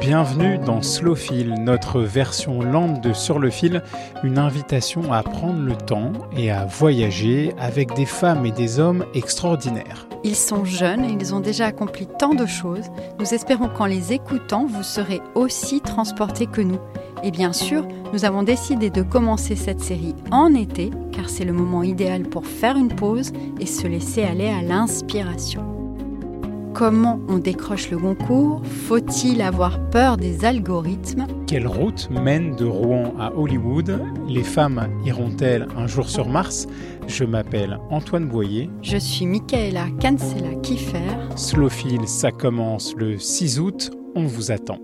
Bienvenue dans Slowfil, notre version lente de Sur le fil, une invitation à prendre le temps et à voyager avec des femmes et des hommes extraordinaires. Ils sont jeunes et ils ont déjà accompli tant de choses. Nous espérons qu'en les écoutant, vous serez aussi transportés que nous. Et bien sûr, nous avons décidé de commencer cette série en été, car c'est le moment idéal pour faire une pause et se laisser aller à l'inspiration. Comment on décroche le concours Faut-il avoir peur des algorithmes Quelle route mène de Rouen à Hollywood Les femmes iront-elles un jour sur Mars Je m'appelle Antoine Boyer. Je suis Michaela Cancela Kiffer. Slowfil, ça commence le 6 août. On vous attend.